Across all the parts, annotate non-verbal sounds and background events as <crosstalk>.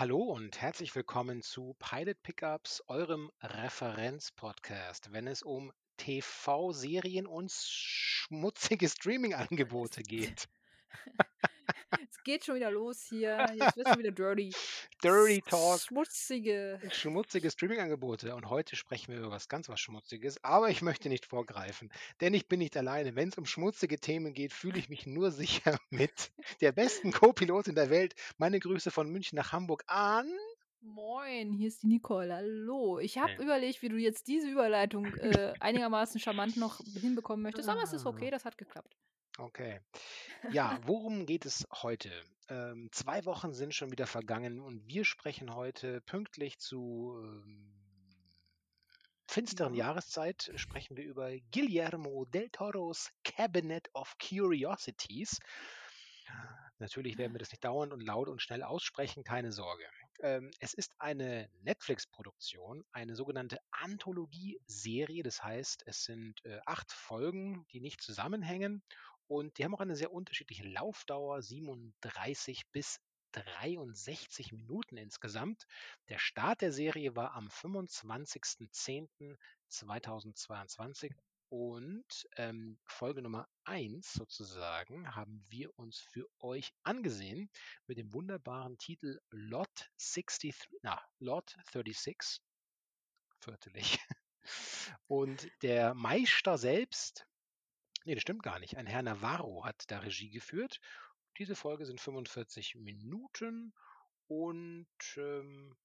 Hallo und herzlich willkommen zu Pilot Pickups, eurem Referenz-Podcast, wenn es um TV-Serien und schmutzige <laughs> Streaming-Angebote geht. <laughs> <laughs> Geht schon wieder los hier. Jetzt wirst du wieder dirty. <laughs> Dirty Talk, Schmutzige. schmutzige Streaming-Angebote. Und heute sprechen wir über was ganz was Schmutziges. Aber ich möchte nicht vorgreifen, denn ich bin nicht alleine. Wenn es um schmutzige Themen geht, fühle ich mich nur <laughs> sicher mit der besten Co-Pilotin der Welt. Meine Grüße von München nach Hamburg an. Moin, hier ist die Nicole. Hallo. Ich habe Hey. überlegt, wie du jetzt diese Überleitung äh, einigermaßen charmant noch hinbekommen möchtest, aber es ist okay, das hat geklappt. Okay. Ja, worum geht es heute? Ähm, zwei Wochen sind schon wieder vergangen und wir sprechen heute pünktlich zu ähm, finsteren Ja. Jahreszeit, sprechen wir über Guillermo del Toros Cabinet of Curiosities. Natürlich werden wir das nicht dauernd und laut und schnell aussprechen, keine Sorge. Ähm, es ist eine Netflix-Produktion, eine sogenannte Anthologie-Serie. Das heißt, es sind äh, acht Folgen, die nicht zusammenhängen und die haben auch eine sehr unterschiedliche Laufdauer, 37 bis 63 Minuten insgesamt. Der Start der Serie war am 25.10.2022 und ähm, Folge Nummer 1 sozusagen haben wir uns für euch angesehen mit dem wunderbaren Titel Lot 63, na, Lot 36, viertelig. <laughs> Und der Meister selbst, nee, das stimmt gar nicht, ein Herr Navarro hat da Regie geführt. Diese Folge sind 45 Minuten und ähm,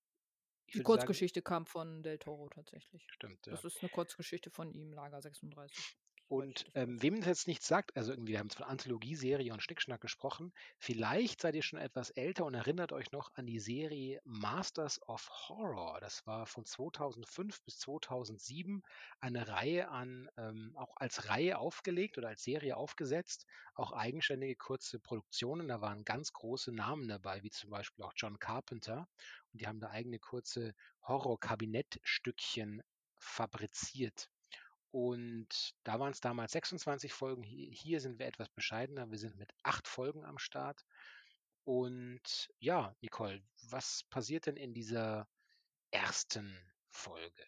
Die würde sagen, Kurzgeschichte kam von Del Toro tatsächlich. stimmt, ja. Das ist eine Kurzgeschichte von ihm, Lager 36. Und ähm, wem das jetzt nichts sagt, also irgendwie, wir haben von Anthologieserie und Schnickschnack gesprochen, vielleicht seid ihr schon etwas älter und erinnert euch noch an die Serie Masters of Horror. Das war von 2005 bis 2007 eine Reihe an, ähm, auch als Reihe aufgelegt oder als Serie aufgesetzt, auch eigenständige kurze Produktionen. Da waren ganz große Namen dabei, wie zum Beispiel auch John Carpenter. Und die haben da eigene kurze Horror-Kabinettstückchen fabriziert. Und da waren es damals 26 Folgen. Hier, sind wir etwas bescheidener. Wir sind mit acht Folgen am Start. Und ja, Nicole, was passiert denn in dieser ersten Folge?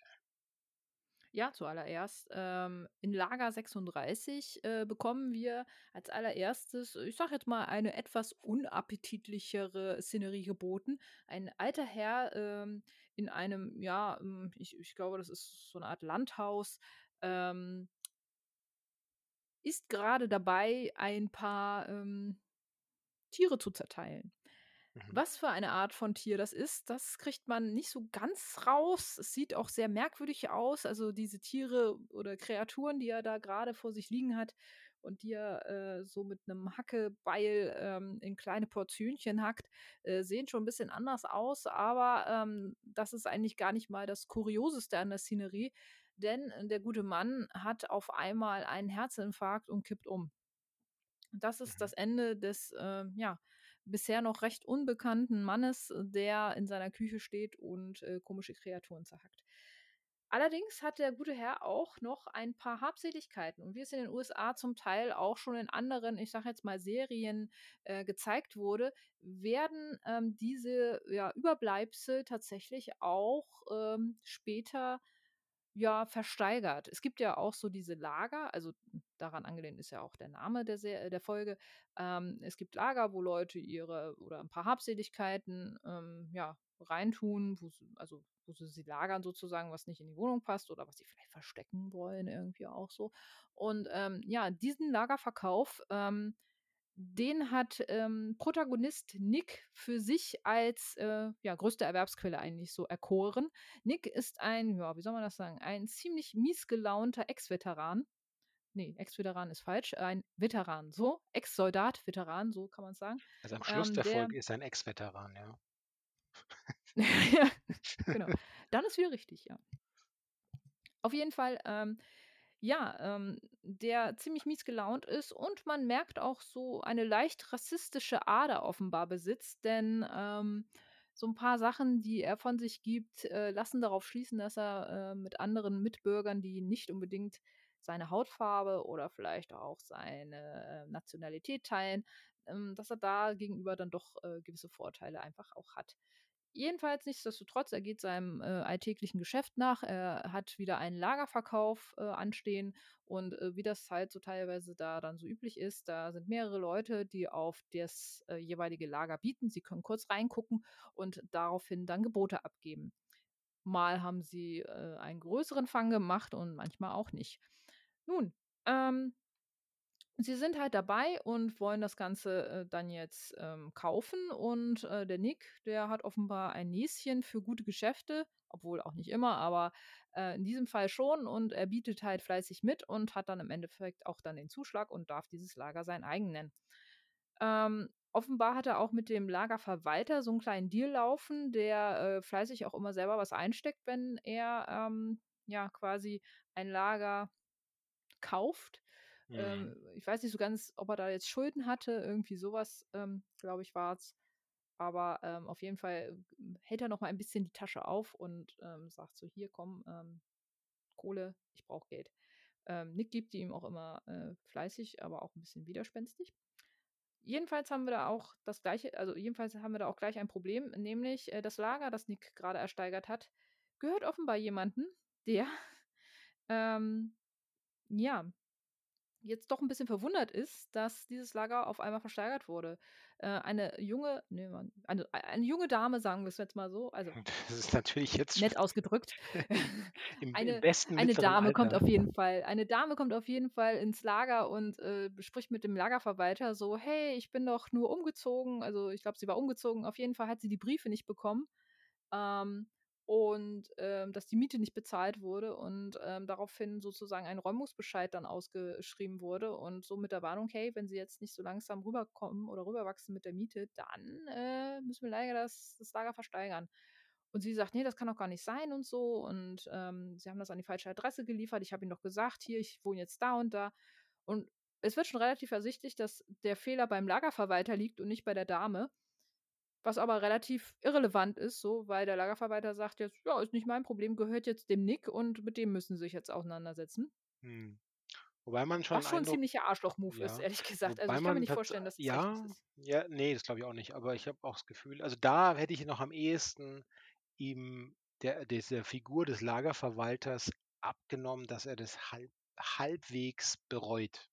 Ja, zuallererst. Ähm, in Lager 36 äh, bekommen wir als allererstes, ich sag jetzt mal, eine etwas unappetitlichere Szenerie geboten. Ein alter Herr ähm, in einem, ja, ähm, ich, ich glaube, das ist so eine Art Landhaus, ähm, ist gerade dabei, ein paar ähm, Tiere zu zerteilen. Mhm. Was für eine Art von Tier das ist, das kriegt man nicht so ganz raus. Es sieht auch sehr merkwürdig aus. Also diese Tiere oder Kreaturen, die er da gerade vor sich liegen hat und die er äh, so mit einem Hackebeil ähm, in kleine Portionchen hackt, äh, sehen schon ein bisschen anders aus. Aber ähm, das ist eigentlich gar nicht mal das Kurioseste an der Szenerie, denn äh, der gute Mann hat auf einmal einen Herzinfarkt und kippt um. Das ist Mhm. das Ende des, äh, ja, bisher noch recht unbekannten Mannes, der in seiner Küche steht und äh, komische Kreaturen zerhackt. Allerdings hat der gute Herr auch noch ein paar Habseligkeiten. Und wie es in den USA zum Teil auch schon in anderen, ich sage jetzt mal, Serien äh, gezeigt wurde, werden ähm, diese ja, Überbleibsel tatsächlich auch ähm, später ja, versteigert. Es gibt ja auch so diese Lager, also daran angelehnt ist ja auch der Name der, Se der Folge. Ähm, es gibt Lager, wo Leute ihre oder ein paar Habseligkeiten ähm, ja, reintun, wo sie, also wo sie sie lagern sozusagen, was nicht in die Wohnung passt oder was sie vielleicht verstecken wollen, irgendwie auch so. Und ähm, ja, diesen Lagerverkauf, ähm, den hat ähm, Protagonist Nick für sich als äh, ja, größte Erwerbsquelle eigentlich so erkoren. Nick ist ein, ja, wie soll man das sagen, ein ziemlich mies gelaunter Ex-Veteran. Nee, Ex-Veteran ist falsch, ein Veteran, so, Ex-Soldat, Veteran, so kann man es sagen. Also am Schluss Ähm, der der, Folge ist er ein Ex-Veteran, ja. <laughs> ja, genau, <laughs> dann ist wieder richtig, ja. Auf jeden Fall, ähm, ja, ähm, der ziemlich mies gelaunt ist und man merkt auch so eine leicht rassistische Ader offenbar besitzt, denn ähm, so ein paar Sachen, die er von sich gibt, äh, lassen darauf schließen, dass er äh, mit anderen Mitbürgern, die nicht unbedingt seine Hautfarbe oder vielleicht auch seine äh, Nationalität teilen, ähm, dass er da gegenüber dann doch äh, gewisse Vorteile einfach auch hat. Jedenfalls nichtsdestotrotz, er geht seinem äh, alltäglichen Geschäft nach. Er hat wieder einen Lagerverkauf äh, anstehen und äh, wie das halt so teilweise da dann so üblich ist, da sind mehrere Leute, die auf das äh, jeweilige Lager bieten. Sie können kurz reingucken und daraufhin dann Gebote abgeben. Mal haben sie äh, einen größeren Fang gemacht und manchmal auch nicht. Nun, ähm, sie sind halt dabei und wollen das Ganze äh, dann jetzt ähm, kaufen. Und äh, der Nick, der hat offenbar ein Näschen für gute Geschäfte, obwohl auch nicht immer, aber äh, in diesem Fall schon. Und er bietet halt fleißig mit und hat dann im Endeffekt auch dann den Zuschlag und darf dieses Lager sein eigen nennen. Ähm, offenbar hat er auch mit dem Lagerverwalter so einen kleinen Deal laufen, der äh, fleißig auch immer selber was einsteckt, wenn er ähm, ja quasi ein Lager kauft. Mhm. Ähm, ich weiß nicht so ganz, ob er da jetzt Schulden hatte, irgendwie sowas, ähm, glaube ich, war es. Aber ähm, auf jeden Fall äh, hält er noch mal ein bisschen die Tasche auf und ähm, sagt so, hier komm, ähm, Kohle, ich brauche Geld. Ähm, Nick gibt die ihm auch immer äh, fleißig, aber auch ein bisschen widerspenstig. Jedenfalls haben wir da auch das gleiche, also jedenfalls haben wir da auch gleich ein Problem, nämlich äh, das Lager, das Nick gerade ersteigert hat, gehört offenbar jemanden, der <laughs> ähm, ja jetzt doch ein bisschen verwundert ist, dass dieses Lager auf einmal versteigert wurde. Äh, eine junge, nee, man, eine, eine junge Dame, sagen wir es jetzt mal so, also <laughs> Das ist natürlich jetzt nett ausgedrückt. <laughs> im, <laughs> im eine, besten eine Dame kommt Alter. auf jeden Fall, eine Dame kommt auf jeden Fall ins Lager und äh, spricht mit dem Lagerverwalter so, hey, ich bin doch nur umgezogen. Also ich glaube, sie war umgezogen. Auf jeden Fall hat sie die Briefe nicht bekommen. Ähm, und ähm, dass die Miete nicht bezahlt wurde und ähm, daraufhin sozusagen ein Räumungsbescheid dann ausgeschrieben wurde und so mit der Warnung, hey, wenn sie jetzt nicht so langsam rüberkommen oder rüberwachsen mit der Miete, dann äh, müssen wir leider das, das Lager versteigern. Und sie sagt, nee, das kann doch gar nicht sein und so. Und ähm, sie haben das an die falsche Adresse geliefert. Ich habe ihnen doch gesagt, hier, ich wohne jetzt da und da. Und es wird schon relativ ersichtlich, dass der Fehler beim Lagerverwalter liegt und nicht bei der Dame. Was aber relativ irrelevant ist, so, weil der Lagerverwalter sagt jetzt, ja, ist nicht mein Problem, gehört jetzt dem Nick und mit dem müssen sie sich jetzt auseinandersetzen. Hm. Wobei man schon Was schon ein ziemlicher Arschloch-Move ist, ja, ehrlich gesagt. Also wobei ich kann mir nicht vorstellen, dass das ja, ist. ja, nee, das glaube ich auch nicht. Aber ich habe auch das Gefühl, also da hätte ich noch am ehesten ihm der, dieser Figur des Lagerverwalters abgenommen, dass er das halb, halbwegs bereut.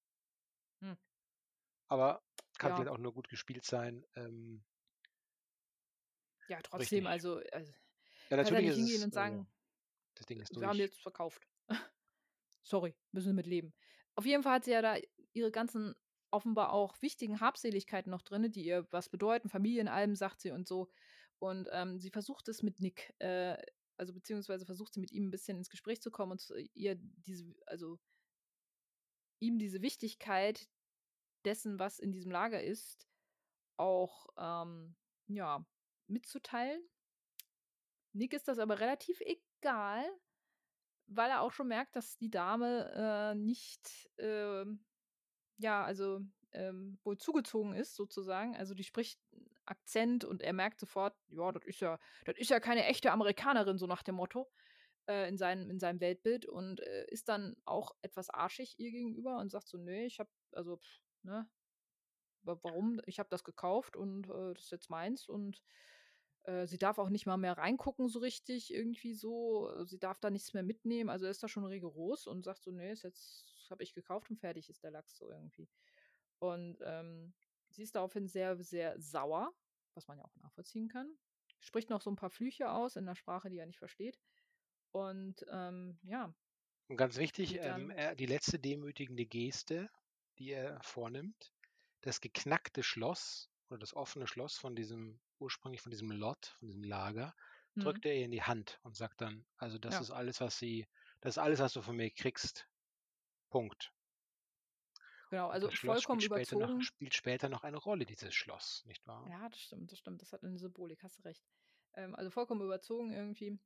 Hm. Aber kann Ja. vielleicht auch nur gut gespielt sein. Ähm, Ja, trotzdem, also, also Ja, kann er natürlich nicht hingehen und äh, sagen, das Ding ist wir haben durch. jetzt verkauft. <laughs> Sorry, müssen wir mit leben. Auf jeden Fall hat sie ja da ihre ganzen offenbar auch wichtigen Habseligkeiten noch drin, die ihr was bedeuten, Familienalben, sagt sie und so. Und ähm, sie versucht es mit Nick, äh, also beziehungsweise versucht sie mit ihm ein bisschen ins Gespräch zu kommen und ihr diese, also ihm diese Wichtigkeit dessen, was in diesem Lager ist, auch ähm, ja, mitzuteilen. Nick ist das aber relativ egal, weil er auch schon merkt, dass die Dame äh, nicht, ähm, ja, also ähm, wohl zugezogen ist, sozusagen. Also die spricht Akzent und er merkt sofort, ja, das ist ja, das ist ja keine echte Amerikanerin, so nach dem Motto, äh, in, seinem, in seinem Weltbild und äh, ist dann auch etwas arschig ihr gegenüber und sagt so, nee, ich hab, also, pff, ne, warum? Ich habe das gekauft und äh, das ist jetzt meins und äh, sie darf auch nicht mal mehr reingucken so richtig irgendwie so. äh, Sie darf da nichts mehr mitnehmen. Also er ist da schon rigoros und sagt so, nee, ist jetzt habe ich gekauft und fertig ist der Lachs so irgendwie. Und ähm, sie ist daraufhin sehr, sehr sauer, was man ja auch nachvollziehen kann. Spricht noch so ein paar Flüche aus in einer Sprache, die er nicht versteht. Und ähm, ja, Und ganz wichtig, ähm, dann. er, die letzte demütigende Geste, die er vornimmt, das geknackte Schloss oder das offene Schloss von diesem, ursprünglich von diesem Lot, von diesem Lager, Hm, drückt er ihr in die Hand und sagt dann, also das ja, ist alles, was sie, das ist alles, was du von mir kriegst. Punkt. genau. Also das Schloss vollkommen spielt später, noch, überzogen. spielt später noch eine Rolle, dieses Schloss, nicht wahr? Ja, das stimmt, das stimmt. Das hat eine Symbolik, hast du recht. Ähm, also vollkommen überzogen irgendwie.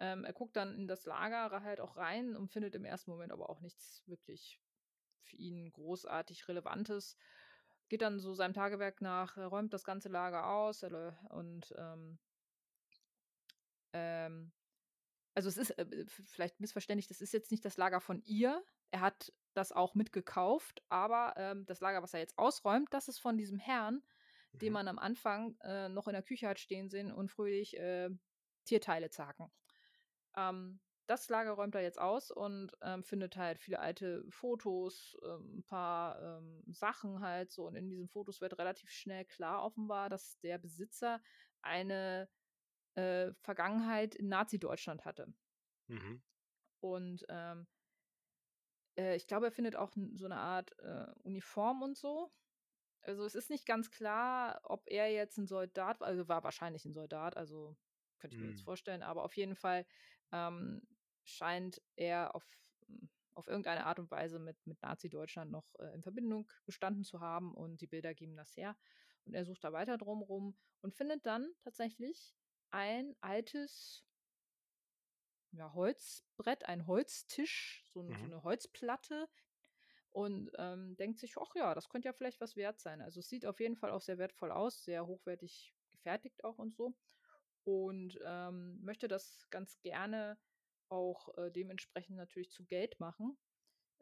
Ähm, er guckt dann in das Lager halt auch rein und findet im ersten Moment aber auch nichts wirklich für ihn großartig Relevantes. Geht dann so seinem Tagewerk nach, er räumt das ganze Lager aus und ähm, ähm, also es ist äh, f- vielleicht missverständlich, das ist jetzt nicht das Lager von ihr. Er hat das auch mitgekauft, aber ähm, das Lager, was er jetzt ausräumt, das ist von diesem Herrn, den Mhm. man am Anfang äh, noch in der Küche hat stehen sehen und fröhlich äh, Tierteile zerhacken. Ähm, das Lager räumt er jetzt aus und ähm, findet halt viele alte Fotos, ähm, ein paar ähm, Sachen halt so. Und in diesen Fotos wird relativ schnell klar offenbar, dass der Besitzer eine äh, Vergangenheit in Nazi-Deutschland hatte. Mhm. Und ähm, äh, ich glaube, er findet auch so eine Art äh, Uniform und so. Also es ist nicht ganz klar, ob er jetzt ein Soldat war, also war wahrscheinlich ein Soldat, also könnte ich mir jetzt Mhm. vorstellen, aber auf jeden Fall ähm, scheint er auf, m, auf irgendeine Art und Weise mit, mit Nazi-Deutschland noch äh, in Verbindung gestanden zu haben und die Bilder geben das her. Und er sucht da weiter drumrum und findet dann tatsächlich ein altes ja, Holzbrett, ein Holztisch, so, ein, so Mhm. eine Holzplatte, und ähm, denkt sich, ach ja, das könnte ja vielleicht was wert sein. Also es sieht auf jeden Fall auch sehr wertvoll aus, sehr hochwertig gefertigt auch und so. Und ähm, möchte das ganz gerne auch äh, dementsprechend natürlich zu Geld machen.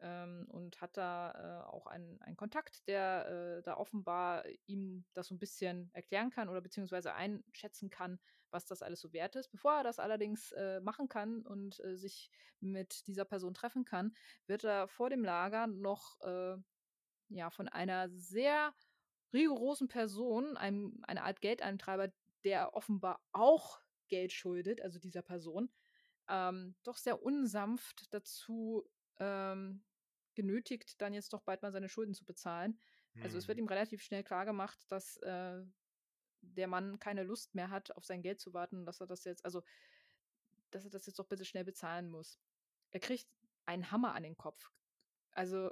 Ähm, und hat da äh, auch einen, einen Kontakt, der äh, da offenbar ihm das so ein bisschen erklären kann oder beziehungsweise einschätzen kann, was das alles so wert ist. Bevor er das allerdings äh, machen kann und äh, sich mit dieser Person treffen kann, wird er vor dem Lager noch äh, ja, von einer sehr rigorosen Person, einem, einer Art Geldeintreiber, der offenbar auch Geld schuldet, also dieser Person, ähm, doch sehr unsanft dazu ähm, genötigt, dann jetzt doch bald mal seine Schulden zu bezahlen. Also es wird Mhm. ihm relativ schnell klar gemacht, dass äh, der Mann keine Lust mehr hat, auf sein Geld zu warten, dass er das jetzt, also dass er das jetzt doch bitte schnell bezahlen muss. Er kriegt einen Hammer an den Kopf. Also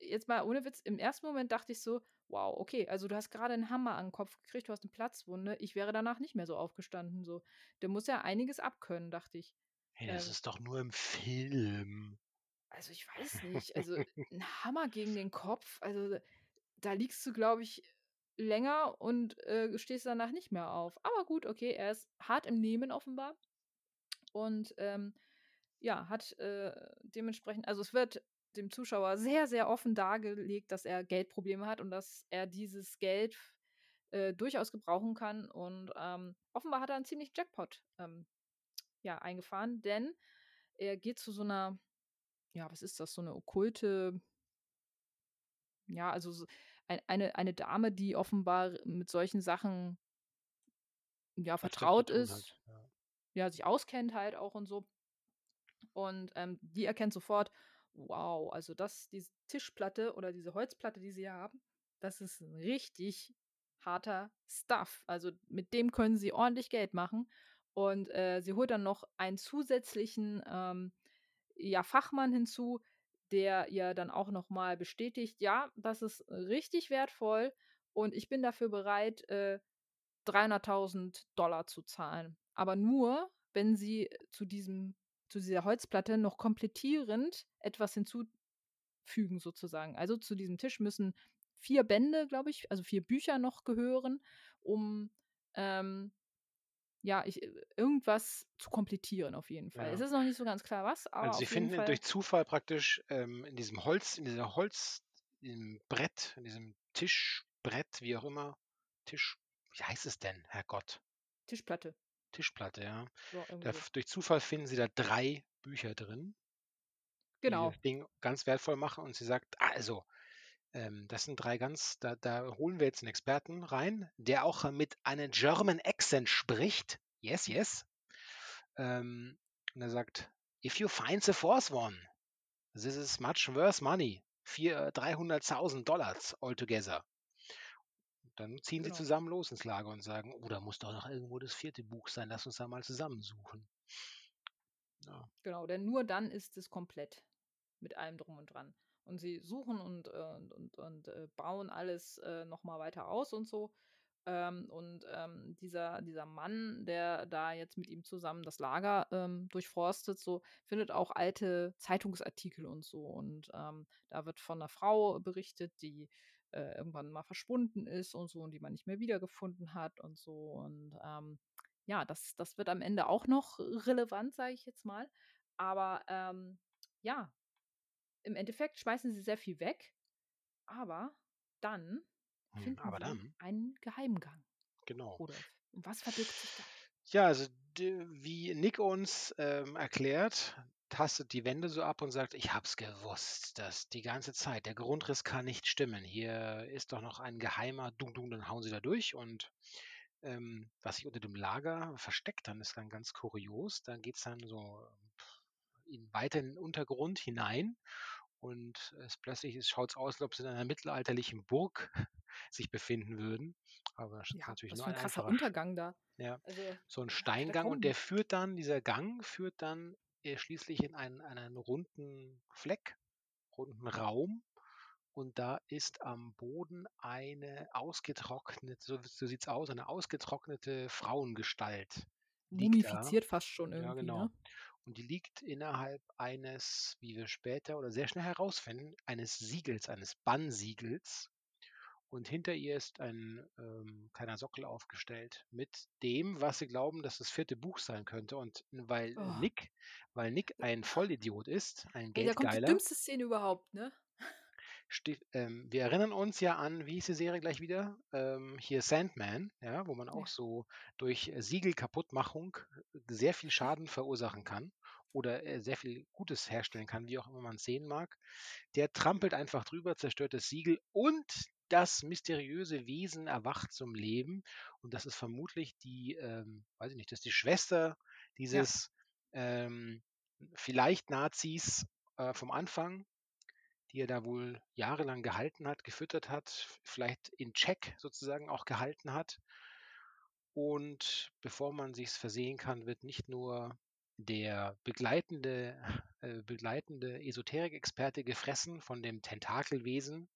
jetzt mal ohne Witz, im ersten Moment dachte ich so, wow, okay, also du hast gerade einen Hammer an den Kopf gekriegt, du hast eine Platzwunde, ich wäre danach nicht mehr so aufgestanden. So. Der muss ja einiges abkönnen, dachte ich. Hey, das Ähm, ist doch nur im Film. also ich weiß <laughs> nicht, also ein Hammer gegen den Kopf, also da liegst du, glaube ich, länger und äh, stehst danach nicht mehr auf. Aber gut, okay, er ist hart im Nehmen offenbar und ähm, ja, hat äh, dementsprechend, also es wird dem Zuschauer sehr, sehr offen dargelegt, dass er Geldprobleme hat und dass er dieses Geld äh, durchaus gebrauchen kann. Und ähm, offenbar hat er einen ziemlich Jackpot ähm, ja, eingefahren, denn er geht zu so einer, ja, was ist das, so eine okkulte, ja, also so ein, eine, eine Dame, die offenbar mit solchen Sachen ja vertraut ist, hat. Ja. ja, sich auskennt halt auch und so. Und ähm, die erkennt sofort, wow, also das, diese Tischplatte oder diese Holzplatte, die sie hier haben, das ist ein richtig harter Stuff. Also mit dem können sie ordentlich Geld machen. Und äh, sie holt dann noch einen zusätzlichen ähm, ja, Fachmann hinzu, der ihr dann auch nochmal bestätigt, ja, das ist richtig wertvoll und ich bin dafür bereit, äh, 300.000 Dollar zu zahlen. Aber nur, wenn sie zu diesem, zu dieser Holzplatte noch komplettierend etwas hinzufügen, sozusagen. Also zu diesem Tisch müssen vier Bände, glaube ich, also vier Bücher noch gehören, um ähm, ja, ich, irgendwas zu komplettieren, auf jeden Fall. Ja. Es ist noch nicht so ganz klar, was, aber Also sie finden Fall. durch Zufall praktisch ähm, in diesem Holz, in dieser Holz, in diesem Brett, in diesem Tischbrett, wie auch immer, Tisch, wie heißt es denn, Herrgott? Tischplatte. Tischplatte, ja. So, Da, durch Zufall finden sie da drei Bücher drin, Genau. die das Ding ganz wertvoll machen und sie sagt, also, ähm, das sind drei ganz, da, da holen wir jetzt einen Experten rein, der auch mit einem German Accent spricht. Yes, yes. Ähm, und er sagt, if you find the fourth one, this is much worse money. Vier, 300.000 Dollars altogether. Dann ziehen Genau. sie zusammen los ins Lager und sagen, oh, da muss doch noch irgendwo das vierte Buch sein, lass uns da mal zusammensuchen. Ja. Genau, denn nur dann ist es komplett mit allem drum und dran. Und sie suchen und, äh, und, und, und äh, bauen alles äh, nochmal weiter aus und so. Ähm, und ähm, dieser, dieser Mann, der da jetzt mit ihm zusammen das Lager ähm, durchforstet, so findet auch alte Zeitungsartikel und so. Und ähm, da wird von einer Frau berichtet, die äh, irgendwann mal verschwunden ist und so und die man nicht mehr wiedergefunden hat und so. Und ähm, ja, das, das wird am Ende auch noch relevant, sage ich jetzt mal. Aber ähm, ja, im Endeffekt schmeißen sie sehr viel weg. Aber dann Hm, finden aber sie dann einen Geheimgang. Genau. Und was verbirgt sich da? Ja, also wie Nick uns, ähm, erklärt, tastet die Wände so ab und sagt: „Ich habe es gewusst, dass die ganze Zeit der Grundriss kann nicht stimmen. Hier ist doch noch ein geheimer Dung Dung“, dann hauen sie da durch und, ähm, was sich unter dem Lager versteckt dann, ist dann ganz kurios. Da geht's dann so in weiter in den Untergrund hinein und es plötzlich es schaut's aus, als ob sie in einer mittelalterlichen Burg <laughs> sich befinden würden. Aber das ist Ja, natürlich was nur ein ein krasser einfacher Untergang da. ja, Also, so 'n äh, Steingang und der führt dann dieser Gang führt dann, äh, schließlich in einen einen runden Fleck, runden Raum und da ist am Boden eine ausgetrocknet so so sieht's aus, eine ausgetrocknete Frauengestalt. Mumifiziert fast schon Ja, irgendwie, genau. ne? Und die liegt innerhalb eines, wie wir später oder sehr schnell herausfinden, eines Siegels, eines Bannsiegels. Und hinter ihr ist ein, ähm, kleiner Sockel aufgestellt mit dem, was sie glauben, dass das 4. Buch sein könnte. Und weil Oh. Nick weil Nick ein Vollidiot ist, ein Ey, da kommt die Geldgeiler dümmste Szene überhaupt, ne? Ähm, wir erinnern uns ja an wie hieß die Serie gleich wieder? Ähm, hier Sandman, ja, wo man auch Ja. so durch, äh, Siegelkaputtmachung sehr viel Schaden verursachen kann oder, äh, sehr viel Gutes herstellen kann, wie auch immer man's sehen mag. Der trampelt einfach drüber, zerstört das Siegel und das mysteriöse Wesen erwacht zum Leben. Und das ist vermutlich die, ähm weiß ich nicht, das ist die Schwester Ja. dieses, ähm, vielleicht Nazis, äh, vom Anfang, die er da wohl jahrelang gehalten hat, gefüttert hat, vielleicht in Check sozusagen auch gehalten hat. Und bevor man sich's versehen kann, wird nicht nur der begleitende äh, begleitende Esoterik-Experte gefressen von dem Tentakelwesen,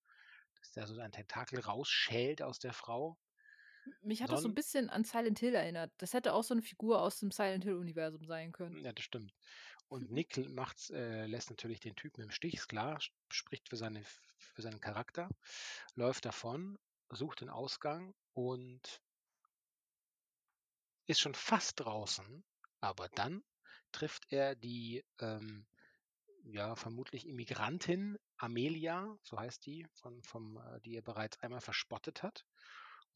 dass der so ein Tentakel rausschält aus der Frau. Mich hat das so 'n Sonn bisschen an Silent Hill erinnert. Das hätte auch so 'ne Figur aus dem Silent Hill-Universum sein können. Ja, das stimmt. Und <laughs> Nick macht's äh, lässt natürlich den Typen im Stich, ist klar, sp spricht für seine für seinen Charakter, läuft davon, sucht den Ausgang und ist schon fast draußen, aber dann trifft er die, ähm, ja, vermutlich Immigrantin Amelia, so heißt die, von vom äh, die er bereits einmal verspottet hat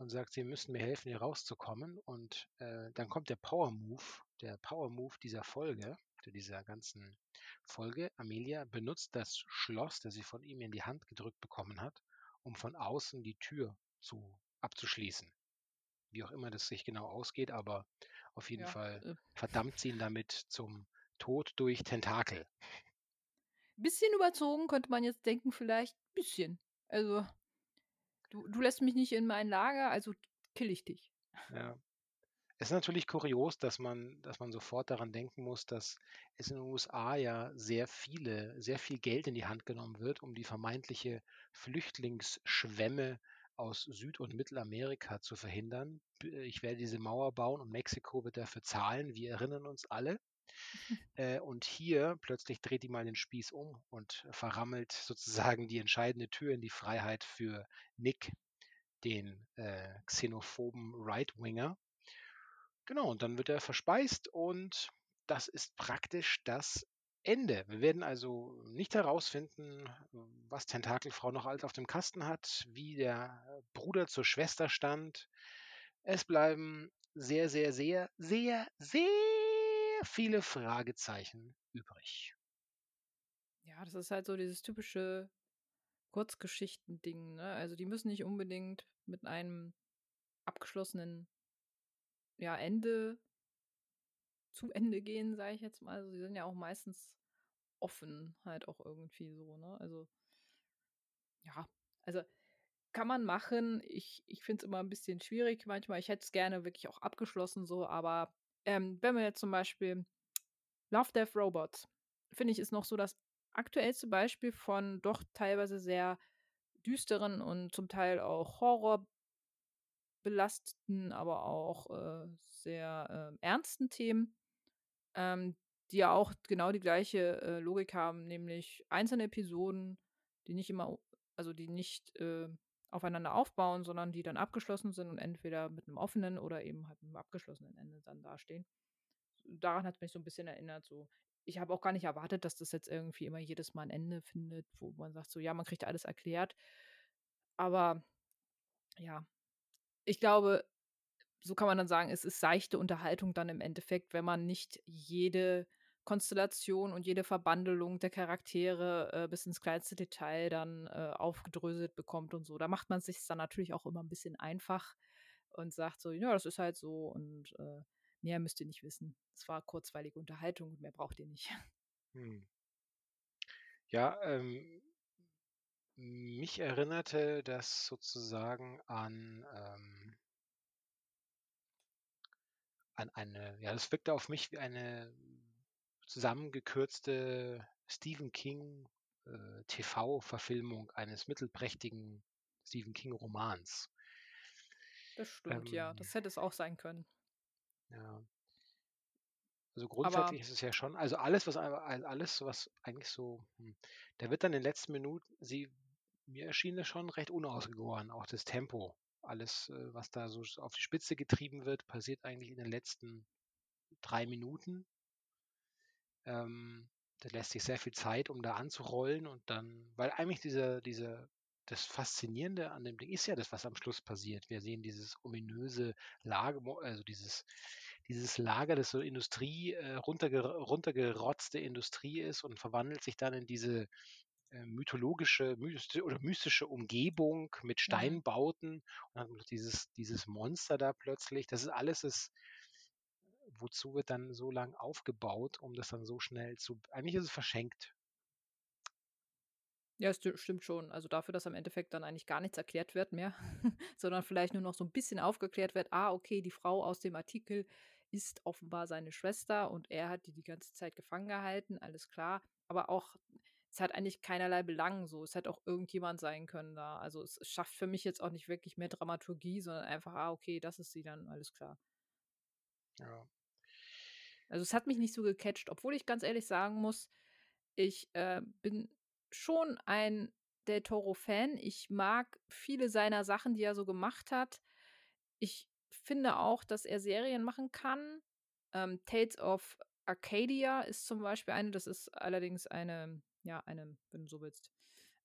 und sagt: „Sie müssen mir helfen, hier rauszukommen.“ Und, äh, dann kommt der Power Move der Power Move dieser Folge zu dieser ganzen Folge. Amelia benutzt das Schloss, das sie von ihm in die Hand gedrückt bekommen hat, um von außen die Tür zu abzuschließen. Wie auch immer das sich genau ausgeht, aber auf jeden Ja, Fall äh verdammt sie ihn damit zum Tod durch Tentakel. Bisschen überzogen, könnte man jetzt denken vielleicht. Bisschen. Also du du lässt mich nicht in mein Lager, also kille ich dich. Ja. Es ist natürlich kurios, dass man dass man sofort daran denken muss, dass es in den USA ja sehr viele sehr viel Geld in die Hand genommen wird, um die vermeintliche Flüchtlingsschwemme aus Süd und Mittelamerika zu verhindern. B ich werde diese Mauer bauen und Mexiko wird dafür zahlen. Wir erinnern uns alle. <laughs> Äh, und hier plötzlich dreht die mal den Spieß um und verrammelt sozusagen die entscheidende Tür in die Freiheit für Nick, den, äh, xenophoben Right-Winger. Genau, und dann wird er verspeist und das ist praktisch das Ende. Wir werden also nicht herausfinden, was Tentakelfrau noch alles auf dem Kasten hat, wie der Bruder zur Schwester stand. Es bleiben sehr, sehr, sehr, sehr, sehr viele Fragezeichen übrig. Ja, das ist halt so dieses typische Kurzgeschichten-Ding, ne? Also, die müssen nicht unbedingt mit einem abgeschlossenen ja, Ende zu Ende gehen, sage ich jetzt mal. Also, sie sind ja auch meistens offen halt auch irgendwie so, ne? Also ja, also kann man machen. Ich ich finde es immer 'n bisschen schwierig manchmal. Ich hätte es gerne wirklich auch abgeschlossen so, aber, ähm, wenn wir jetzt zum Beispiel Love, Death, Robots, finde ich, ist noch so das aktuellste Beispiel von doch teilweise sehr düsteren und zum Teil auch horrorbelasteten, aber auch, äh, sehr, äh, ernsten Themen, ähm, die ja auch genau die gleiche, äh, Logik haben, nämlich einzelne Episoden, die nicht immer also die nicht, äh, aufeinander aufbauen, sondern die dann abgeschlossen sind und entweder mit 'nem offenen oder eben halt mit 'nem abgeschlossenen Ende dann dastehen. Daran hat's mich so 'n bisschen erinnert so. Ich habe auch gar nicht erwartet, dass das jetzt irgendwie immer jedes Mal 'n Ende findet, wo man sagt so: „Ja, man kriegt alles erklärt.“ Aber ja, ich glaube, so kann man dann sagen, es ist seichte Unterhaltung dann im Endeffekt, wenn man nicht jede Konstellation und jede Verbandelung der Charaktere äh, bis ins kleinste Detail dann äh, aufgedröselt bekommt und so. Da macht man sich dann natürlich auch immer ein bisschen einfach und sagt so, ja, das ist halt so und äh, mehr müsst ihr nicht wissen. Es war kurzweilige Unterhaltung und mehr braucht ihr nicht. <laughs> Hm. Ja, ähm, mich erinnerte das sozusagen an, ähm, an eine, ja, das wirkte auf mich wie eine zusammengekürzte Stephen King äh, TV-Verfilmung eines mittelprächtigen Stephen King-Romans. Das stimmt, ja. Ähm, Das hätte es auch sein können. ja. Also Aber grundsätzlich ist es ja schon, also alles, was aber- alles, was eigentlich so, hm, da wird dann in den letzten Minuten, sie, mir erschien das schon recht unausgegoren, auch das Tempo. Alles, äh, was da so auf die Spitze getrieben wird, passiert eigentlich in den letzten drei Minuten. Ähm, da lässt sich sehr viel Zeit, um da anzurollen und dann, weil eigentlich diese, diese, das Faszinierende an dem Ding ist ja das, was am Schluss passiert. Wir sehen dieses ominöse Lager, also dieses, dieses Lager, das so Industrie, äh, runterger runtergerotzte Industrie ist und verwandelt sich dann in diese äh, mythologische mysti oder mystische Umgebung mit Mhm. Steinbauten und dann dieses, dieses Monster da plötzlich. Das ist alles ist, wozu wird dann so lang aufgebaut, um das dann so schnell zu. Eigentlich ist es verschenkt. Ja, es sti- stimmt schon. Also dafür, dass am Endeffekt dann eigentlich gar nichts erklärt wird mehr, <laughs> sondern vielleicht nur noch so ein bisschen aufgeklärt wird, ah, okay, die Frau aus dem Artikel ist offenbar seine Schwester und er hat die die ganze Zeit gefangen gehalten, alles klar. Aber auch, es hat eigentlich keinerlei Belang so. Es hätte auch irgendjemand sein können da. Also es schafft für mich jetzt auch nicht wirklich mehr Dramaturgie, sondern einfach, ah, okay, das ist sie dann, alles klar. Ja. Also es hat mich nicht so gecatcht, obwohl ich ganz ehrlich sagen muss, ich äh, bin schon ein Del Toro-Fan. Ich mag viele seiner Sachen, die er so gemacht hat. Ich finde auch, dass er Serien machen kann. Ähm, Tales of Arcadia ist zum Beispiel eine, das ist allerdings eine, ja, eine, wenn du so willst,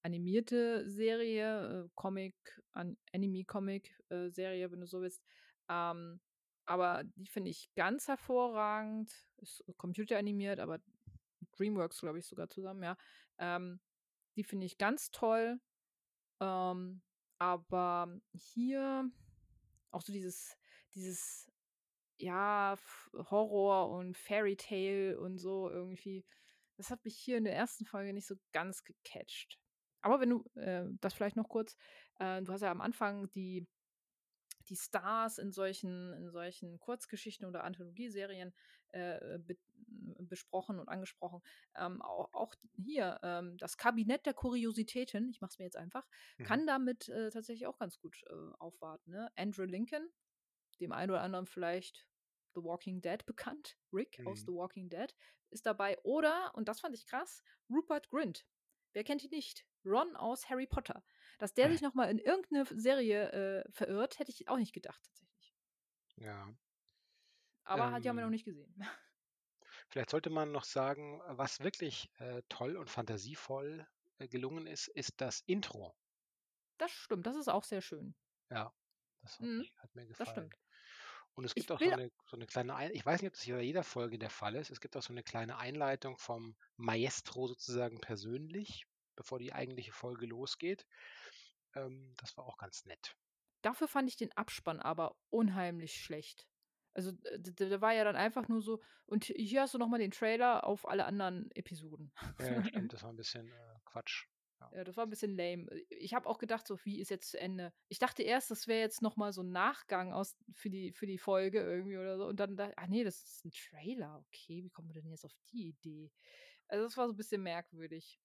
animierte Serie, äh, Comic, an, Anime-Comic-Serie, wenn du so willst. Ähm, aber die finde ich ganz hervorragend. Ist computeranimiert, aber DreamWorks, glaube ich, sogar zusammen, ja. Ähm, die finde ich ganz toll. Ähm, aber hier auch so dieses, dieses, ja, Horror und Fairy Tale und so irgendwie. Das hat mich hier in der ersten Folge nicht so ganz gecatcht. Aber wenn du, äh, das vielleicht noch kurz, äh, du hast ja am Anfang die, die Stars in solchen, in solchen Kurzgeschichten oder Anthologieserien äh, be besprochen und angesprochen. Ähm, auch, auch hier, ähm, das Kabinett der Kuriositäten, ich mache es mir jetzt einfach, Mhm. kann damit äh, tatsächlich auch ganz gut äh, aufwarten. Ne? Andrew Lincoln, dem einen oder anderen vielleicht The Walking Dead bekannt, Rick aus Mhm. The Walking Dead, ist dabei. Oder, und das fand ich krass, Rupert Grint. Wer kennt ihn nicht? Ron aus Harry Potter. Dass der sich nochmal in irgendeine Serie äh, verirrt, hätte ich auch nicht gedacht, tatsächlich. Ja. Aber hat die haben wir noch Ähm, nicht gesehen. Vielleicht sollte man noch sagen, was wirklich äh, toll und fantasievoll äh, gelungen ist, ist das Intro. Das stimmt, das ist auch sehr schön. Ja, das hat, Mhm, hat mir das gefallen. stimmt. Und es Ich gibt auch so eine, so eine kleine, Ein ich weiß nicht, ob das bei jeder Folge der Fall ist, es gibt auch so eine kleine Einleitung vom Maestro sozusagen persönlich, bevor die eigentliche Folge losgeht. Ähm, das war auch ganz nett. dafür fand ich den Abspann aber unheimlich schlecht. Also, d- da war ja dann einfach nur so, und hier hast du nochmal den Trailer auf alle anderen Episoden. Ja, ja, <laughs> stimmt, das war ein bisschen äh, Quatsch. Ja. Ja, das war ein bisschen lame. Ich habe auch gedacht, so, wie ist jetzt zu Ende? Ich dachte erst, das wäre jetzt nochmal so ein Nachgang aus, für, die, für die Folge irgendwie oder so. Und dann dachte ach nee, das ist ein Trailer. Okay, wie kommen wir denn jetzt auf die Idee? Also, das war so ein bisschen merkwürdig.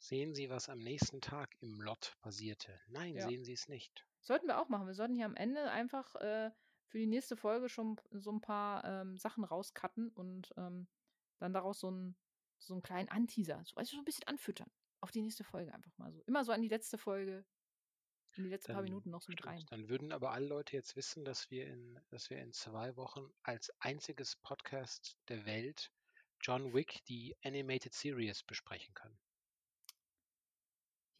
Sehen Sie, was am nächsten Tag im Lot passierte? Nein, Ja. sehen Sie es nicht. Sollten wir auch machen. Wir sollten hier am Ende einfach äh, für die nächste Folge schon so ein paar ähm, Sachen rauscutten und ähm, dann daraus so einen so einen kleinen Anteaser, so, du, so ein bisschen anfüttern. Auf die nächste Folge einfach mal so. Immer so an die letzte Folge, in die letzten paar Dann, Minuten noch so mit rein. dann würden aber alle Leute jetzt wissen, dass wir in, dass wir in zwei Wochen als einziges Podcast der Welt John Wick, die Animated Series, besprechen können.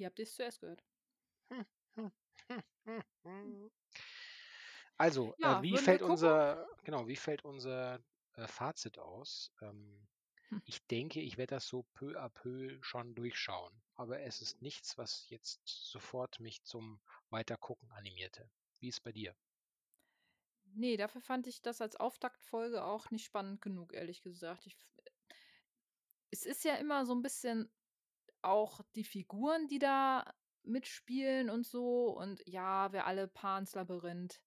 Hier habt ihr es zuerst gehört. Hm, hm, hm. Also, äh, Ja, wie würden wir fällt unser genau, wie fällt unser, äh, Fazit aus? Ähm, Hm. ich denke, ich werde das so peu à peu schon durchschauen, aber es ist nichts, was jetzt sofort mich zum Weitergucken animierte. Wie ist bei dir? Ne, dafür fand ich das als Auftaktfolge auch nicht spannend genug, ehrlich gesagt. Ich f es ist ja immer so 'n bisschen auch die Figuren, die da mitspielen und so und ja, wir alle Pans Labyrinth.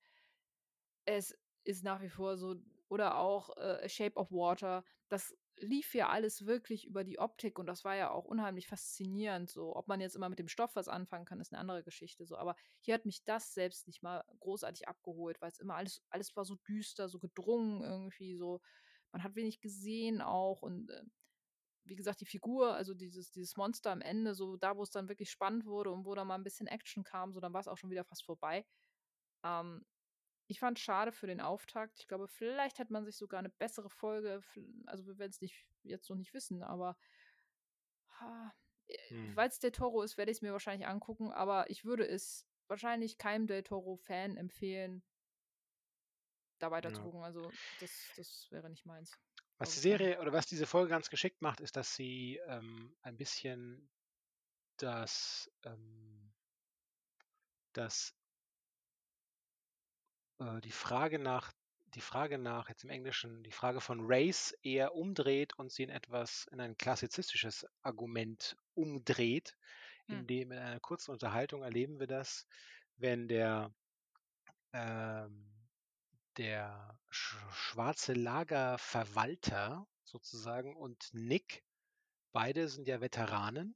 Es ist nach wie vor so oder auch, äh, Shape of Water. Das lief ja alles wirklich über die Optik und das war ja auch unheimlich faszinierend so. Ob man jetzt immer mit dem Stoff was anfangen kann, ist 'ne andere Geschichte so. Aber hier hat mich das selbst nicht mal großartig abgeholt, weil's immer alles alles war so düster, so gedrungen irgendwie so. Man hat wenig gesehen auch und, äh, wie gesagt, die Figur, also dieses dieses Monster am Ende, so da, wo's dann wirklich spannend wurde und wo dann mal 'n bisschen Action kam, so, dann war's auch schon wieder fast vorbei. Ähm, ich fand's schade für den Auftakt. Ich glaube, vielleicht hätte man sich sogar 'ne bessere Folge also, wir werden's nicht jetzt noch nicht wissen, aber ha, äh, Mhm. weil's Del Toro ist, werde ich's mir wahrscheinlich angucken, aber ich würde es wahrscheinlich keinem Del Toro-Fan empfehlen da weiter zu Ja. gucken. Also, das das wäre nicht meins, Was die. Serie oder was diese Folge ganz geschickt macht, ist, dass sie, ähm, ein bisschen das, ähm das äh, die Frage nach die Frage nach jetzt im Englischen die Frage von Race eher umdreht und sie in etwas in ein klassizistisches Argument umdreht. Hm. Indem in einer kurzen Unterhaltung erleben wir das, wenn der ähm, der schwarze Lagerverwalter sozusagen und Nick, beide sind ja Veteranen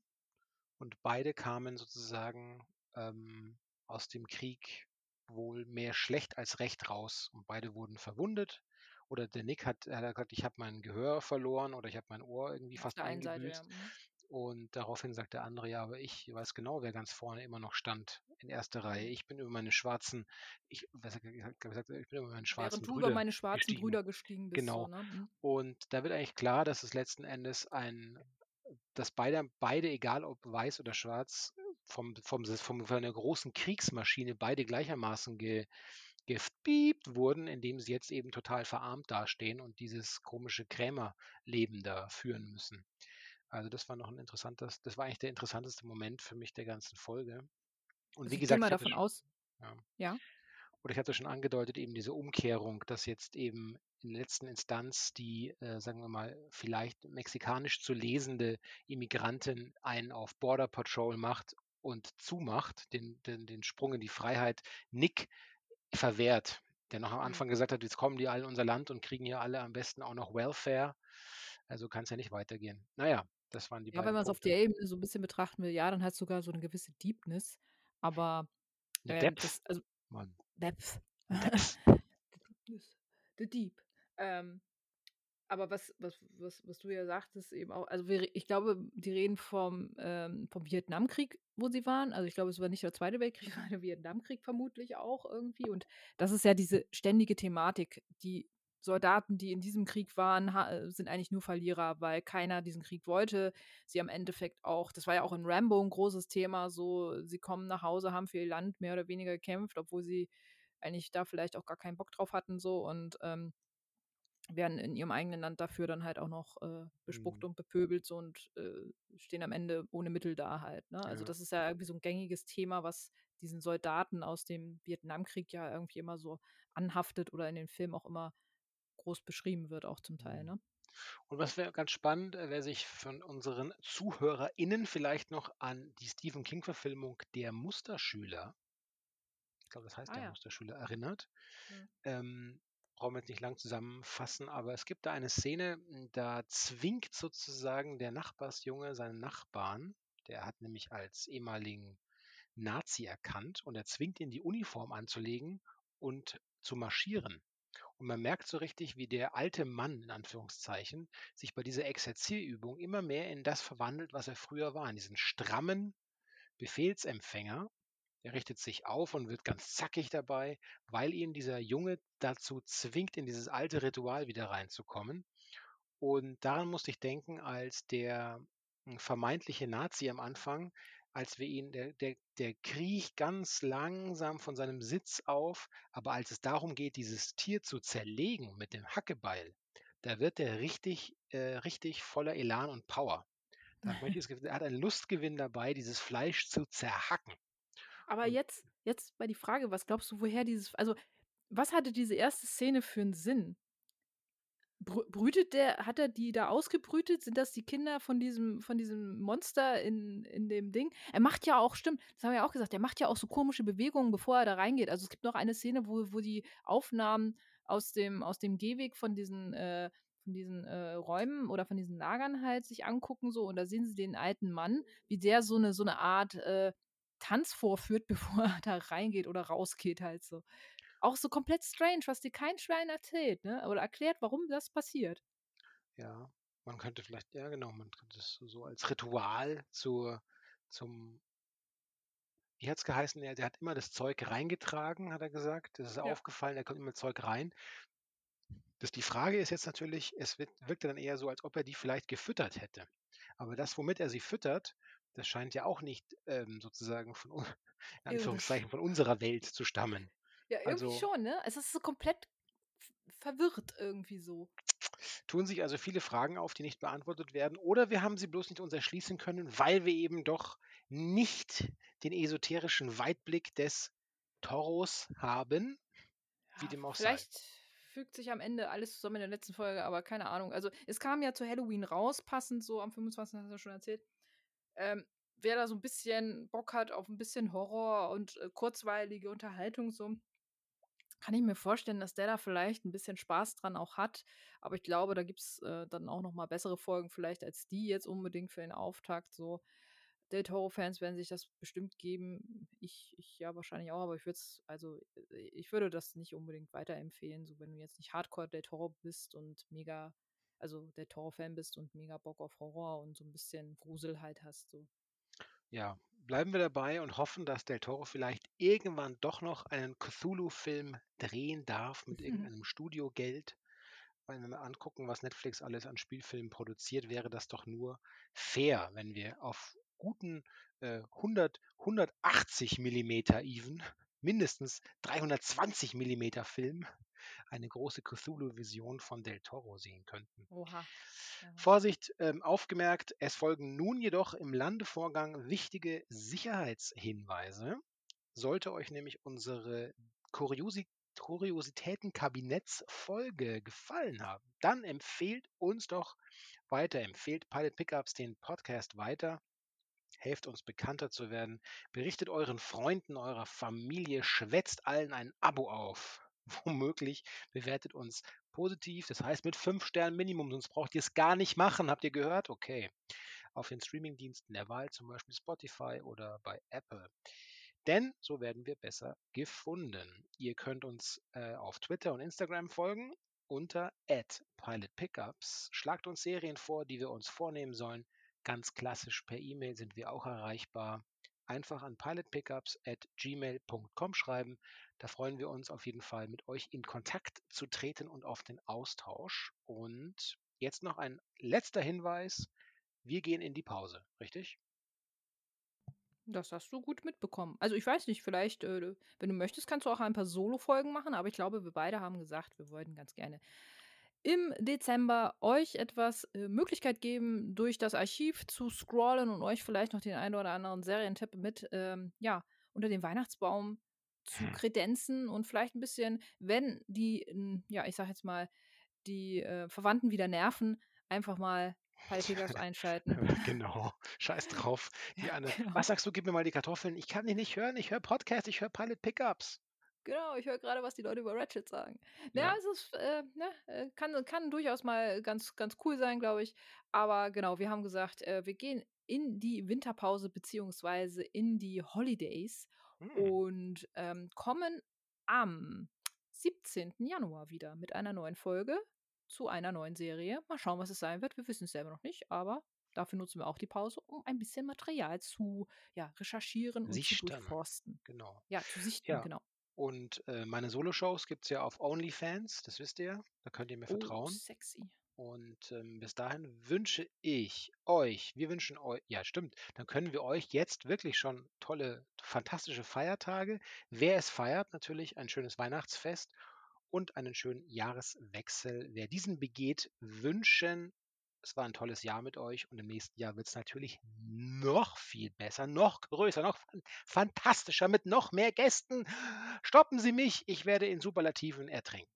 und beide kamen sozusagen, ähm, aus dem Krieg wohl mehr schlecht als recht raus und beide wurden verwundet. Oder der Nick hat er hat gesagt: „Ich habe mein Gehör verloren oder ich habe mein Ohr irgendwie Auf fast Seite, ja, eingebüßt.“ mhm. Und daraufhin sagt der andere: „Ja, aber ich weiß genau, wer ganz vorne immer noch stand in 1. Reihe. Mhm. Ich bin über meine schwarzen ich was er gesagt ich bin über meine schwarzen „Während du über Brüder meine schwarzen gestiegen.“ Brüder gestiegen bist“, so, Genau. ne? Mhm. Und da wird eigentlich klar, dass es letzten Endes ein dass beide beide, egal ob weiß oder schwarz, vom vom vom von 'ner großen Kriegsmaschine beide gleichermaßen ge gespiept wurden, indem sie jetzt eben total verarmt dastehen und dieses komische Krämerleben da führen müssen. Also, das war noch 'n interessantes das war eigentlich der interessanteste Moment für mich der ganzen Folge. Und Also, wie gesagt, ich davon sch aus ja. ja? Oder ich hatte schon angedeutet, eben diese Umkehrung, dass jetzt eben in letzten Instanz die, äh, sagen wir mal, vielleicht mexikanisch zu lesende Immigrantin einen auf Border Patrol macht und zumacht, den den den Sprung in die Freiheit Nick verwehrt, der noch am Mhm. Anfang gesagt hat: „Jetzt kommen die alle in unser Land und kriegen hier alle am besten auch noch Welfare. Also, kann's ja nicht weitergehen.“ Na ja, das waren die Ja, wenn beiden man's auf der Ebene so 'n bisschen betrachten will, ja, dann hat's sogar so 'ne gewisse Deepness, aber, ähm, Depth, das also Mann. Depth. Depth. <laughs> The Deepness, the Deep. Ähm, aber was was was was du ja sagtest eben auch also, wir ich glaube, die reden vom, ähm vom Vietnamkrieg, wo sie waren. Also, ich glaube, es war nicht der 2. Weltkrieg, <laughs> war der Vietnamkrieg vermutlich auch irgendwie und das ist ja diese ständige Thematik. Die Soldaten, die in diesem Krieg waren, äh, sind eigentlich nur Verlierer, weil keiner diesen Krieg wollte. Sie am Endeffekt auch das war ja auch in Rambo 'n großes Thema so, sie kommen nach Hause, haben für ihr Land mehr oder weniger gekämpft, obwohl sie eigentlich da vielleicht auch gar keinen Bock drauf hatten so und, ähm, werden in ihrem eigenen Land dafür dann halt auch noch, äh, bespuckt Mhm. und bepöbelt so und, äh, stehen am Ende ohne Mittel da halt, ne? Also, Ja. das ist ja irgendwie so 'n gängiges Thema, was diesen Soldaten aus dem Vietnamkrieg ja irgendwie immer so anhaftet oder in den Filmen auch immer groß beschrieben wird auch zum Teil, Mhm. ne? Und was wäre ganz spannend, äh, wer sich von unseren ZuhörerInnen vielleicht noch an die Stephen-King-Verfilmung „Der Musterschüler“ ich glaube, das heißt Ah „Der ja. Musterschüler“ erinnert. Mhm. Ähm, brauchen wir jetzt nicht lang zusammenfassen, aber es gibt da eine Szene, da zwingt sozusagen der Nachbarsjunge seinen Nachbarn der hat nämlich als ehemaligen Nazi erkannt und er zwingt ihn, die Uniform anzulegen und zu marschieren. Und man merkt so richtig, wie der alte Mann in Anführungszeichen sich bei dieser Exerzierübung immer mehr in das verwandelt, was er früher war, in diesen strammen Befehlsempfänger. Er richtet sich auf und wird ganz zackig dabei, weil ihn dieser Junge dazu zwingt, in dieses alte Ritual wieder reinzukommen. Und daran musste ich denken, als der, hm, vermeintliche Nazi am Anfang als wir ihn, der, der, der kriecht ganz langsam von seinem Sitz auf, aber als es darum geht, dieses Tier zu zerlegen mit dem Hackebeil, da wird er richtig, äh, richtig voller Elan und Power. Da er hat einen Lustgewinn dabei, dieses Fleisch zu zerhacken. Aber Und- jetzt, jetzt mal die Frage, was glaubst du, woher dieses, also was hatte diese erste Szene für einen Sinn? Brü- Brütet der, hat er die da ausgebrütet? Sind das die Kinder von diesem, von diesem Monster in, in dem Ding? Er macht ja auch, stimmt, das haben wir ja auch gesagt, er macht ja auch so komische Bewegungen, bevor er da reingeht. Also es gibt noch eine Szene, wo, wo die Aufnahmen aus dem, aus dem Gehweg von diesen, äh, von diesen äh, Räumen oder von diesen Lagern halt sich angucken so und da sehen sie den alten Mann, wie der so eine, so eine Art äh, Tanz vorführt, <laughs> bevor er da reingeht oder rausgeht halt so. Auch so komplett strange, was dir kein Schwein erzählt, ne? Oder erklärt, warum das passiert. Ja, man könnte vielleicht, ja genau, man könnte es so als Ritual zur, zum, wie hat es geheißen, er, der hat immer das Zeug reingetragen, hat er gesagt. Das ist Ja. aufgefallen, er kommt immer Zeug rein. Das, die Frage ist jetzt natürlich, es wird, wirkte dann eher so, als ob er die vielleicht gefüttert hätte. Aber das, womit er sie füttert, das scheint ja auch nicht ähm, sozusagen von, in. Anführungszeichen, von unserer Welt zu stammen. Ja, irgendwie Also- schon, ne? Es ist so komplett verwirrt irgendwie so. tun sich also viele Fragen auf, die nicht beantwortet werden, oder wir haben sie bloß nicht uns erschließen können, weil wir eben doch nicht den esoterischen Weitblick des Toros haben, wie Ja, dem auch sei. vielleicht fügt sich am Ende alles zusammen in der letzten Folge, aber keine Ahnung. Also es kam ja zu Halloween raus, passend so am 25. hast du ja schon erzählt. Ähm, wer da so ein bisschen Bock hat auf ein bisschen Horror und äh, kurzweilige Unterhaltung, so kann ich mir vorstellen, dass der da vielleicht ein bisschen Spaß dran auch hat. Aber ich glaube, da gibt es äh, dann auch noch mal bessere Folgen vielleicht als die jetzt unbedingt für den Auftakt. So Del Toro-Fans werden sich das bestimmt geben. Ich, ich ja wahrscheinlich auch, aber ich würde es, also äh, ich würde das nicht unbedingt weiterempfehlen, so wenn du jetzt nicht Hardcore Del Toro bist und mega, also Del Toro-Fan bist und mega Bock auf Horror und so ein bisschen Grusel halt hast. So. Ja, bleiben wir dabei und hoffen, dass Del Toro vielleicht irgendwann doch noch einen Cthulhu-Film drehen darf mit <laughs> irgendeinem Studiogeld. Weil wenn wir angucken, was Netflix alles an Spielfilmen produziert, wäre das doch nur fair, wenn wir auf guten äh, 100, 180 Millimeter even, mindestens 320 Millimeter Film, eine große Cthulhu-Vision von Del Toro sehen könnten. Oha. Ja. Vorsicht, ähm, aufgemerkt, es folgen nun jedoch im Landevorgang wichtige Sicherheitshinweise. Sollte euch nämlich unsere Kuriosi Kuriositäten-Kabinettsfolge gefallen haben, dann empfehlt uns doch weiter, empfehlt Pilot Pickups den Podcast weiter, helft uns bekannter zu werden, berichtet euren Freunden, eurer Familie, schwätzt allen ein Abo auf. <laughs> Womöglich bewertet uns positiv, das heißt mit 5 Sternen Minimum, sonst braucht ihr es gar nicht machen. Habt ihr gehört? Okay. Auf den Streamingdiensten der Wahl, zum Beispiel Spotify oder bei Apple. Denn so werden wir besser gefunden. Ihr könnt uns äh, auf Twitter und Instagram folgen unter @pilotpickups. Schlagt uns Serien vor, die wir uns vornehmen sollen. Ganz klassisch per E-Mail sind wir auch erreichbar. Einfach an pilotpickups@gmail.com schreiben. Da freuen wir uns auf jeden Fall, mit euch in Kontakt zu treten und auf den Austausch. Und jetzt noch ein letzter Hinweis. Wir gehen in die Pause, richtig? Das hast du gut mitbekommen. Also ich weiß nicht, vielleicht, äh, wenn du möchtest, kannst du auch ein paar Solo-Folgen machen, aber ich glaube, wir beide haben gesagt, wir wollten ganz gerne im Dezember euch etwas äh, Möglichkeit geben, durch das Archiv zu scrollen und euch vielleicht noch den einen oder anderen Serientipp mit, ähm, ja, unter den Weihnachtsbaum zu Hm. kredenzen und vielleicht ein bisschen, wenn die, ja, ich sag jetzt mal, die äh, Verwandten wieder nerven, einfach mal Pipickups <laughs> einschalten. genau. Scheiß <laughs> drauf. Die Ja, eine, genau. was sagst du, gib mir mal die Kartoffeln. Ich kann dich nicht hören. Ich höre Podcast, ich höre Pilot Pickups. Genau, ich höre gerade, was die Leute über Ratchet sagen. Ja, Ja. es ist, äh, ne, äh, kann, kann durchaus mal ganz, ganz cool sein, glaube ich. Aber genau, wir haben gesagt, äh, wir gehen in die Winterpause beziehungsweise in die Holidays Hm. und ähm, kommen am 17. Januar wieder mit einer neuen Folge zu einer neuen Serie. Mal schauen, was es sein wird. Wir wissen es selber noch nicht, aber dafür nutzen wir auch die Pause, um ein bisschen Material zu ja, recherchieren und Sichten. zu durchforsten. Genau. Ja, zu sichten, Ja. genau. Und äh, meine Solo-Shows gibt es ja auf OnlyFans, das wisst ihr. Da könnt ihr mir Oh, vertrauen. sexy. Und ähm, bis dahin wünsche ich euch, wir wünschen euch, ja stimmt, dann können wir euch jetzt wirklich schon tolle, fantastische Feiertage. Wer es feiert, natürlich ein schönes Weihnachtsfest und einen schönen Jahreswechsel. Wer diesen begeht, wünschen es war ein tolles Jahr mit euch und im nächsten Jahr wird es natürlich noch viel besser, noch größer, noch fantastischer mit noch mehr Gästen. Stoppen Sie mich, ich werde in Superlativen ertrinken.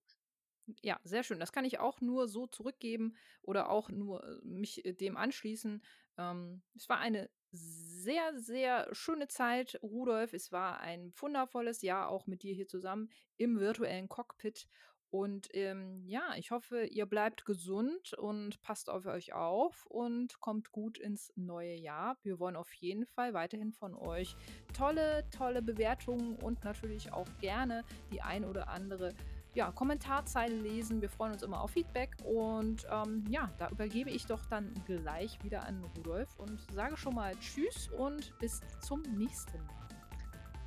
Ja, sehr schön. Das kann ich auch nur so zurückgeben oder auch nur äh, mich äh, dem anschließen. Ähm, es war eine sehr, sehr schöne Zeit, Rudolf. Es war ein wundervolles Jahr auch mit dir hier zusammen im virtuellen Cockpit. Und ähm, ja, ich hoffe, ihr bleibt gesund und passt auf euch auf und kommt gut ins neue Jahr. Wir wollen auf jeden Fall weiterhin von euch tolle, tolle Bewertungen und natürlich auch gerne die ein oder andere ja, Kommentarzeile lesen. Wir freuen uns immer auf Feedback. Und ähm, ja, da übergebe ich doch dann gleich wieder an Rudolf und sage schon mal Tschüss und bis zum nächsten Mal.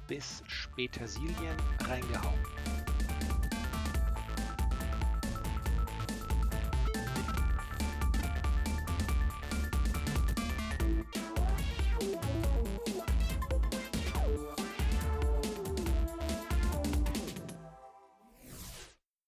Bis später Silien reingehauen.